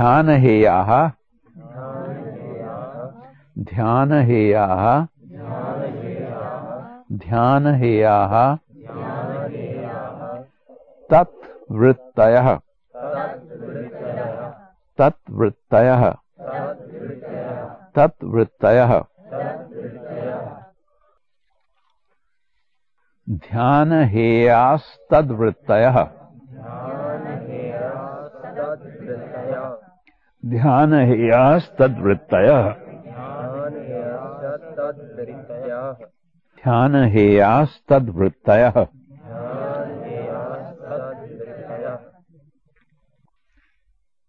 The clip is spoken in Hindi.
ध्यानहेयाः। ध्यानहेयाः। ध्यानहेयाः। तत्वृत्तयः। तत्वृत्तयः। तत्वृत्तयः। ध्यानहेयास्तद्वृत्तयः ध्यानहेयास्तद्वृत्तयः ध्यानहेयास्तद्वृत्तयः